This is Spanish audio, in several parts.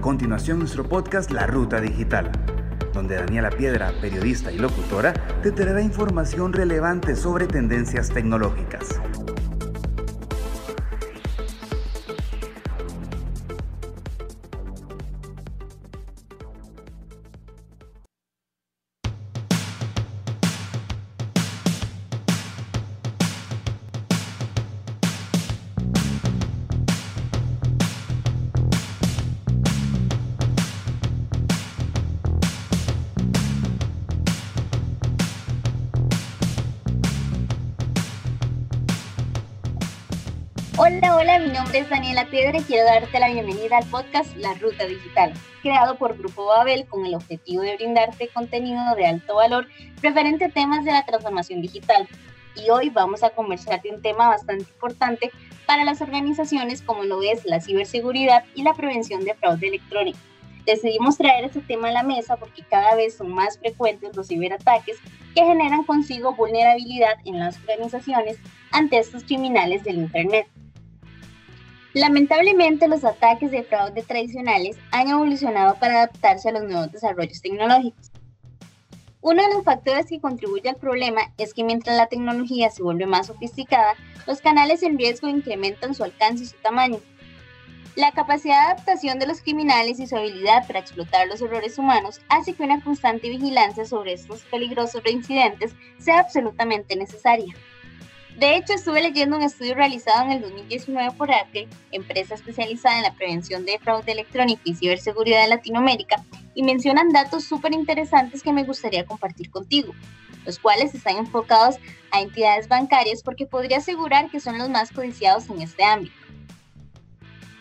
A continuación nuestro podcast La Ruta Digital, donde Daniela Piedra, periodista y locutora, te traerá información relevante sobre tendencias tecnológicas. Mi nombre es Daniela Piedra y quiero darte la bienvenida al podcast La Ruta Digital, creado por Grupo Babel con el objetivo de brindarte contenido de alto valor referente a temas de la transformación digital. Y hoy vamos a conversar de un tema bastante importante para las organizaciones como lo es la ciberseguridad y la prevención de fraude electrónico. Decidimos traer este tema a la mesa porque cada vez son más frecuentes los ciberataques que generan consigo vulnerabilidad en las organizaciones ante estos criminales del Internet. Lamentablemente, los ataques de fraude tradicionales han evolucionado para adaptarse a los nuevos desarrollos tecnológicos. Uno de los factores que contribuye al problema es que mientras la tecnología se vuelve más sofisticada, los canales en riesgo incrementan su alcance y su tamaño. La capacidad de adaptación de los criminales y su habilidad para explotar los errores humanos hace que una constante vigilancia sobre estos peligrosos reincidentes sea absolutamente necesaria. De hecho, estuve leyendo un estudio realizado en el 2019 por Apple, empresa especializada en la prevención de fraude electrónico y ciberseguridad de Latinoamérica, y mencionan datos súper interesantes que me gustaría compartir contigo, los cuales están enfocados a entidades bancarias porque podría asegurar que son los más codiciados en este ámbito.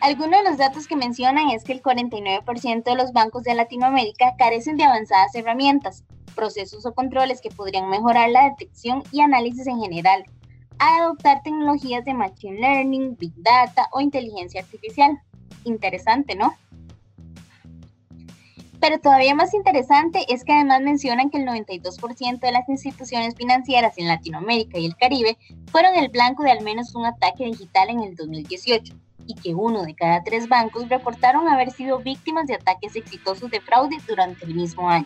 Algunos de los datos que mencionan es que el 49% de los bancos de Latinoamérica carecen de avanzadas herramientas, procesos o controles que podrían mejorar la detección y análisis en general, a adoptar tecnologías de Machine Learning, Big Data o inteligencia artificial. Interesante, ¿no? Pero todavía más interesante es que además mencionan que el 92% de las instituciones financieras en Latinoamérica y el Caribe fueron el blanco de al menos un ataque digital en el 2018 y que uno de cada tres bancos reportaron haber sido víctimas de ataques exitosos de fraude durante el mismo año.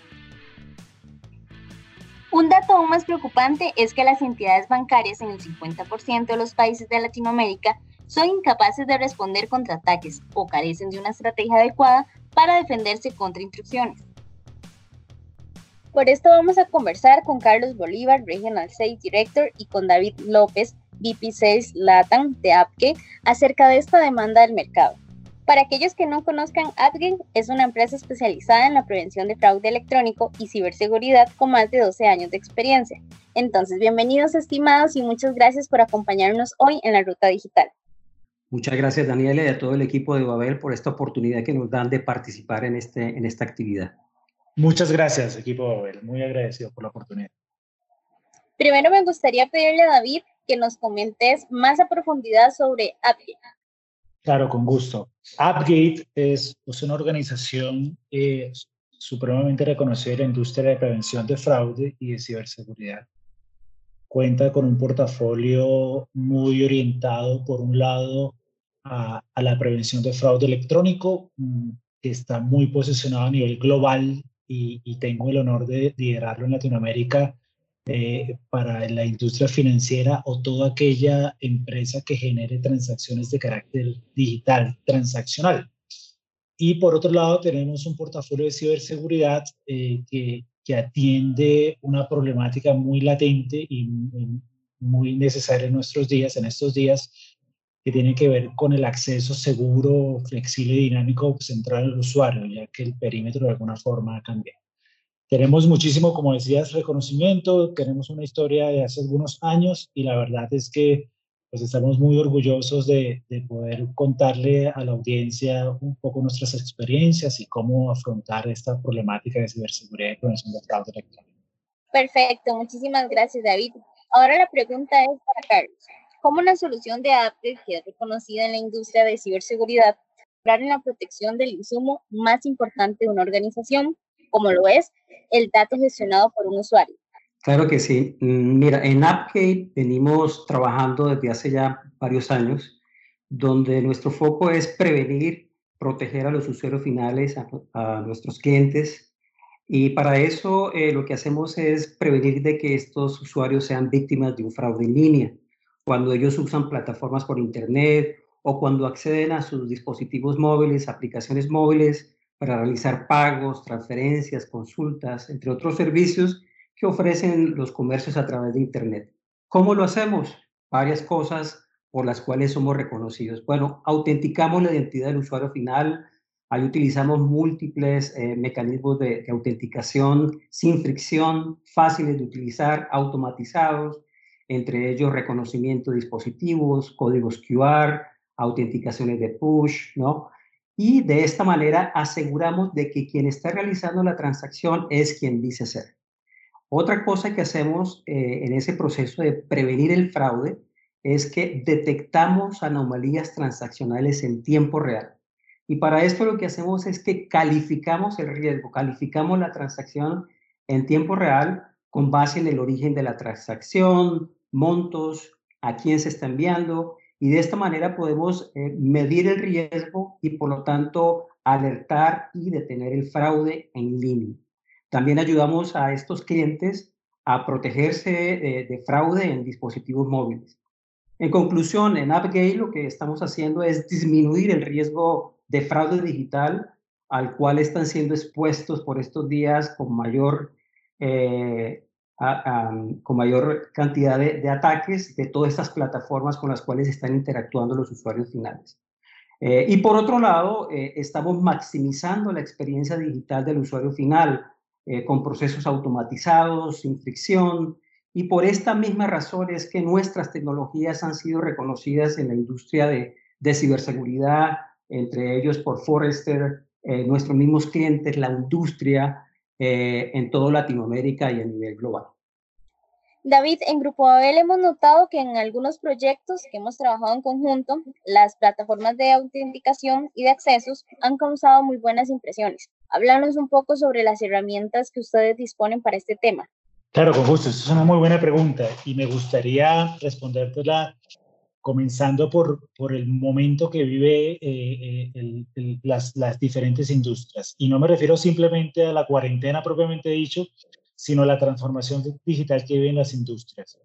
Un dato aún más preocupante es que las entidades bancarias en el 50% de los países de Latinoamérica son incapaces de responder contra ataques o carecen de una estrategia adecuada para defenderse contra intrusiones. Por esto vamos a conversar con Carlos Bolívar, Regional Sales Director, y con David López, VP Sales Latam de Appgate, acerca de esta demanda del mercado. Para aquellos que no conozcan, Adgen es una empresa especializada en la prevención de fraude electrónico y ciberseguridad con más de 12 años de experiencia. Entonces, bienvenidos estimados y muchas gracias por acompañarnos hoy en la Ruta Digital. Muchas gracias Daniela y a todo el equipo de Babel por esta oportunidad que nos dan de participar en, este, en esta actividad. Muchas gracias equipo Babel, muy agradecido por la oportunidad. Primero me gustaría pedirle a David que nos comentes más a profundidad sobre Adgen. Claro, con gusto. Upgate es pues, una organización eh, supremamente reconocida en la industria de prevención de fraude y de ciberseguridad. Cuenta con un portafolio muy orientado, por un lado, a, la prevención de fraude electrónico, mm, que está muy posicionado a nivel global y tengo el honor de liderarlo en Latinoamérica eh, para la industria financiera o toda aquella empresa que genere transacciones de carácter digital, transaccional. Y por otro lado, tenemos un portafolio de ciberseguridad eh, que, que, atiende una problemática muy latente y muy necesaria en nuestros días, en estos días, que tiene que ver con el acceso seguro, flexible y dinámico central al usuario, ya que el perímetro de alguna forma ha cambiado. Tenemos muchísimo, como decías, reconocimiento, tenemos una historia de hace algunos años y la verdad es que pues estamos muy orgullosos de, de, poder contarle a la audiencia un poco nuestras experiencias y cómo afrontar esta problemática de ciberseguridad y prevención de fraude electrónico. Perfecto, muchísimas gracias David. Ahora la pregunta es para Carlos. ¿Cómo una solución de Apple, que es reconocida en la industria de ciberseguridad, en la protección del insumo más importante de una organización, como lo es el dato gestionado por un usuario. Claro que sí. Mm, mira, en AppGate venimos trabajando desde hace ya varios años, donde nuestro foco es prevenir proteger a los usuarios finales, a, nuestros clientes. Y para eso eh, lo que hacemos es prevenir de que estos usuarios sean víctimas de un fraude en línea. Cuando ellos usan plataformas por Internet o cuando acceden a sus dispositivos móviles, aplicaciones móviles para realizar pagos, transferencias, consultas, entre otros servicios que ofrecen los comercios a través de Internet. ¿Cómo lo hacemos? Varias cosas por las cuales somos reconocidos. Bueno, autenticamos la identidad del usuario final, ahí utilizamos múltiples eh, mecanismos de, de autenticación sin fricción, fáciles de utilizar, automatizados, entre ellos reconocimiento de dispositivos, códigos QR, autenticaciones de push, ¿no? Y de esta manera aseguramos de que quien está realizando la transacción es quien dice ser. Otra cosa que hacemos eh, en ese proceso de prevenir el fraude es que detectamos anomalías transaccionales en tiempo real. Y para esto lo que hacemos es que calificamos el riesgo, calificamos la transacción en tiempo real con base en el origen de la transacción, montos, a quién se está enviando y de esta manera podemos eh, medir el riesgo y por lo tanto alertar y detener el fraude en línea. También ayudamos a estos clientes a protegerse de, fraude en dispositivos móviles. En conclusión, en AppGate lo que estamos haciendo es disminuir el riesgo de fraude digital al cual están siendo expuestos por estos días con mayor eh, con mayor cantidad de, ataques de todas estas plataformas con las cuales están interactuando los usuarios finales. Eh, y por otro lado, eh, estamos maximizando la experiencia digital del usuario final eh, con procesos automatizados, sin fricción, y por esta misma razón es que nuestras tecnologías han sido reconocidas en la industria de, de ciberseguridad, entre ellos por Forrester, nuestros mismos clientes, la industria, en toda Latinoamérica y a nivel global. David, en Grupo Abel hemos notado que en algunos proyectos que hemos trabajado en conjunto, las plataformas de autenticación y de accesos han causado muy buenas impresiones. Háblanos un poco sobre las herramientas que ustedes disponen para este tema. Claro, con gusto. Esta es una muy buena pregunta y me gustaría respondértela comenzando por, por el momento que vive eh, eh, las, las diferentes industrias. Y no me refiero simplemente a la cuarentena propiamente dicho, sino la transformación digital que viven las industrias.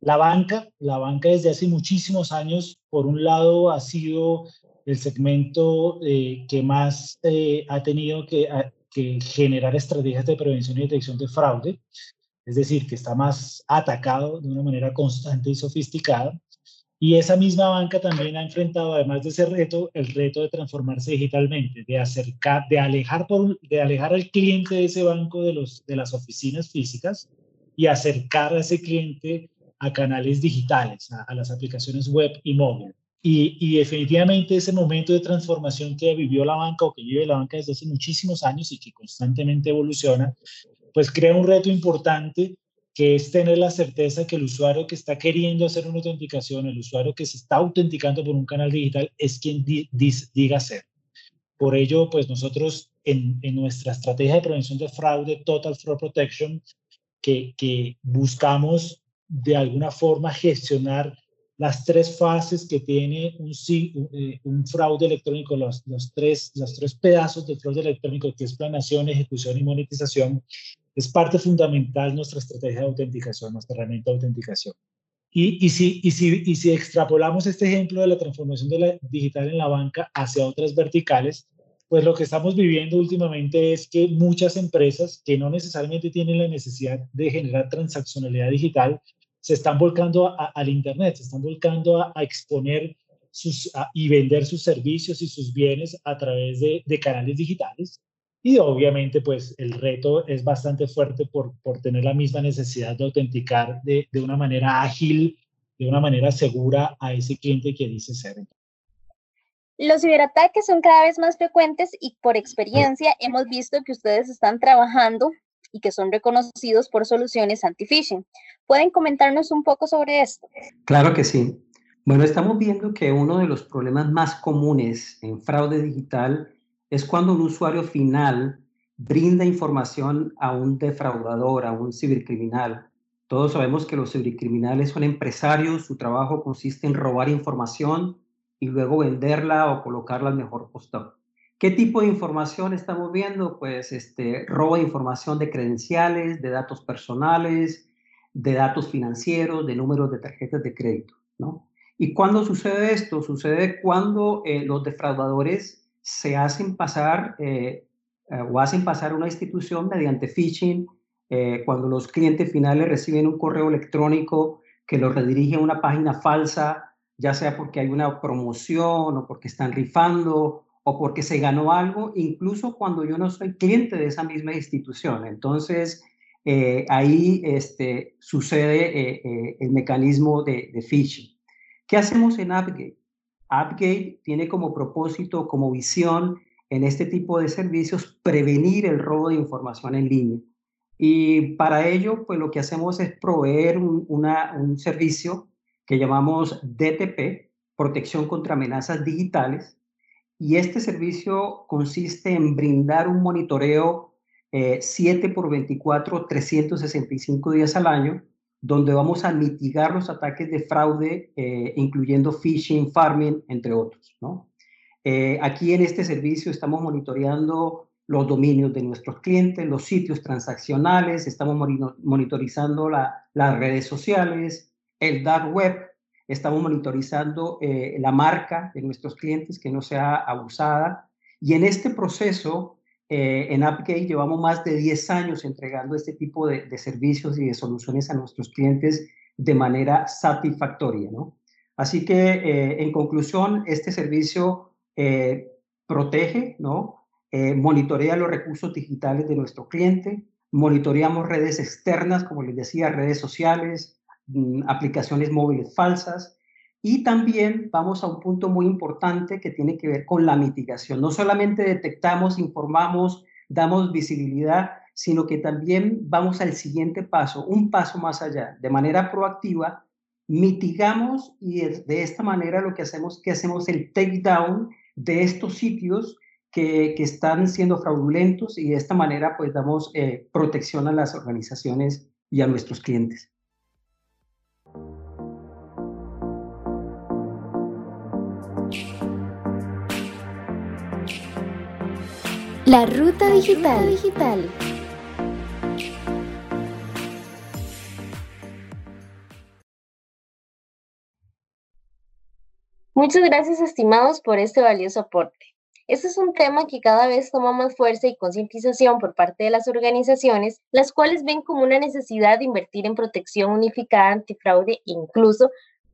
La banca, la banca desde hace muchísimos años, por un lado, ha sido el segmento eh, que más eh, ha tenido que, que, generar estrategias de prevención y detección de fraude, es decir, que está más atacado de una manera constante y sofisticada. Y esa misma banca también ha enfrentado, además de ese reto, el reto de transformarse digitalmente, de acercar, de alejar, por, de alejar al cliente de ese banco de, los, de las oficinas físicas y acercar a ese cliente a canales digitales, a, las aplicaciones web y móvil. Y, y, definitivamente ese momento de transformación que vivió la banca o que vive la banca desde hace muchísimos años y que constantemente evoluciona, pues crea un reto importante que es tener la certeza que el usuario que está queriendo hacer una autenticación, el usuario que se está autenticando por un canal digital, es quien diga ser. Por ello, pues nosotros en, en, nuestra estrategia de prevención de fraude, Total Fraud Protection, que, que buscamos de alguna forma gestionar las tres fases que tiene un, eh, un fraude electrónico, los, los, tres, los tres pedazos del fraude electrónico, que es planación, ejecución y monetización, es parte fundamental nuestra estrategia de autenticación, nuestra herramienta de autenticación. Y, y, si, y, si, y si extrapolamos este ejemplo de la transformación de la digital en la banca hacia otras verticales, pues lo que estamos viviendo últimamente es que muchas empresas que no necesariamente tienen la necesidad de generar transaccionalidad digital, se están volcando al Internet, se están volcando a, exponer sus, y vender sus servicios y sus bienes a través de, de canales digitales y obviamente, pues el reto es bastante fuerte por, por tener la misma necesidad de autenticar de, de una manera ágil, de una manera segura a ese cliente que dice ser. Los ciberataques son cada vez más frecuentes y por experiencia hemos visto que ustedes están trabajando y que son reconocidos por soluciones anti-phishing. ¿Pueden comentarnos un poco sobre esto? Claro que sí. Bueno, estamos viendo que uno de los problemas más comunes en fraude digital es cuando un usuario final brinda información a un defraudador, a un cibercriminal. Todos sabemos que los cibercriminales son empresarios, su trabajo consiste en robar información y luego venderla o colocarla al mejor postor. ¿Qué tipo de información estamos viendo? Pues este, robo de información de credenciales, de datos personales, de datos financieros, de números de tarjetas de crédito, ¿no? ¿Y cuándo sucede esto? Sucede cuando eh, los defraudadores se hacen pasar eh, eh, o hacen pasar una institución mediante phishing, cuando los clientes finales reciben un correo electrónico que los redirige a una página falsa, ya sea porque hay una promoción o porque están rifando o porque se ganó algo, incluso cuando yo no soy cliente de esa misma institución. Entonces, eh, ahí este, sucede eh, eh, el mecanismo de, de, phishing. ¿Qué hacemos en AppGate? AppGate tiene como propósito, como visión en este tipo de servicios, prevenir el robo de información en línea. Y para ello, pues lo que hacemos es proveer un, servicio que llamamos DTP, Protección contra Amenazas Digitales. Y este servicio consiste en brindar un monitoreo 7 eh, por 24, 365 días al año, donde vamos a mitigar los ataques de fraude, eh, incluyendo phishing, farming, entre otros. ¿no? Eh, aquí en este servicio estamos monitoreando los dominios de nuestros clientes, los sitios transaccionales, estamos monitorizando las redes sociales, el dark web, estamos monitorizando la marca de nuestros clientes que no sea abusada. Y en este proceso eh, en AppGate llevamos más de 10 años entregando este tipo de, servicios y de soluciones a nuestros clientes de manera satisfactoria. ¿no? Así que, eh, en conclusión, este servicio eh, protege, ¿no? monitorea los recursos digitales de nuestro cliente, monitoreamos redes externas, como les decía, redes sociales, mm, aplicaciones móviles falsas, y también vamos a un punto muy importante que tiene que ver con la mitigación. No solamente detectamos, informamos, damos visibilidad, sino que también vamos al siguiente paso, un paso más allá. De manera proactiva, mitigamos y de esta manera lo que hacemos que hacemos el takedown de estos sitios que, que, están siendo fraudulentos y de esta manera pues damos eh, protección a las organizaciones y a nuestros clientes. La ruta digital. digital. Muchas gracias estimados por este valioso aporte. Este es un tema que cada vez toma más fuerza y concientización por parte de las organizaciones, las cuales ven como una necesidad de invertir en protección unificada antifraude e incluso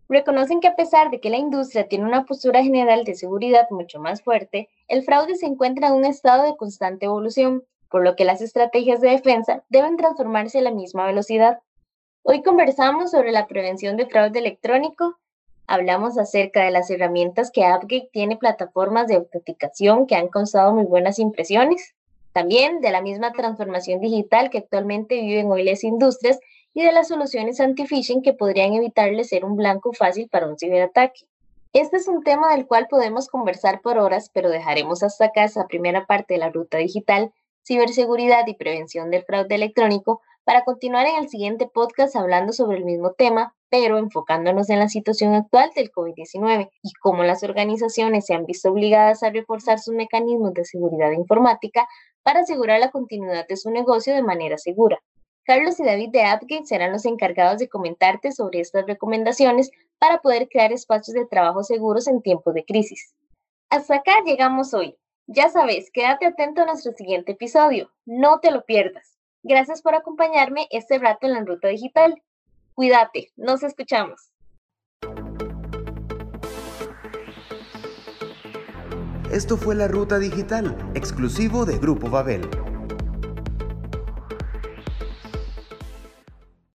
reconocen que a pesar de que la industria tiene una postura general de seguridad mucho más fuerte, el fraude se encuentra en un estado de constante evolución, por lo que las estrategias de defensa deben transformarse a la misma velocidad. Hoy conversamos sobre la prevención de fraude electrónico, hablamos acerca de las herramientas que AppGate tiene plataformas de autenticación que han causado muy buenas impresiones, también de la misma transformación digital que actualmente viven hoy las industrias y de las soluciones anti-phishing que podrían evitarle ser un blanco fácil para un ciberataque. Este es un tema del cual podemos conversar por horas, pero dejaremos hasta acá esa primera parte de la ruta digital, ciberseguridad y prevención del fraude electrónico, para continuar en el siguiente podcast hablando sobre el mismo tema, pero enfocándonos en la situación actual del COVID-19 y cómo las organizaciones se han visto obligadas a reforzar sus mecanismos de seguridad informática para asegurar la continuidad de su negocio de manera segura. Carlos y David de AppGate serán los encargados de comentarte sobre estas recomendaciones para poder crear espacios de trabajo seguros en tiempos de crisis. Hasta acá llegamos hoy. Ya sabes, quédate atento a nuestro siguiente episodio. No te lo pierdas. Gracias por acompañarme este rato en la ruta digital. Cuídate, nos escuchamos. Esto fue la ruta digital, exclusivo de Grupo Babel.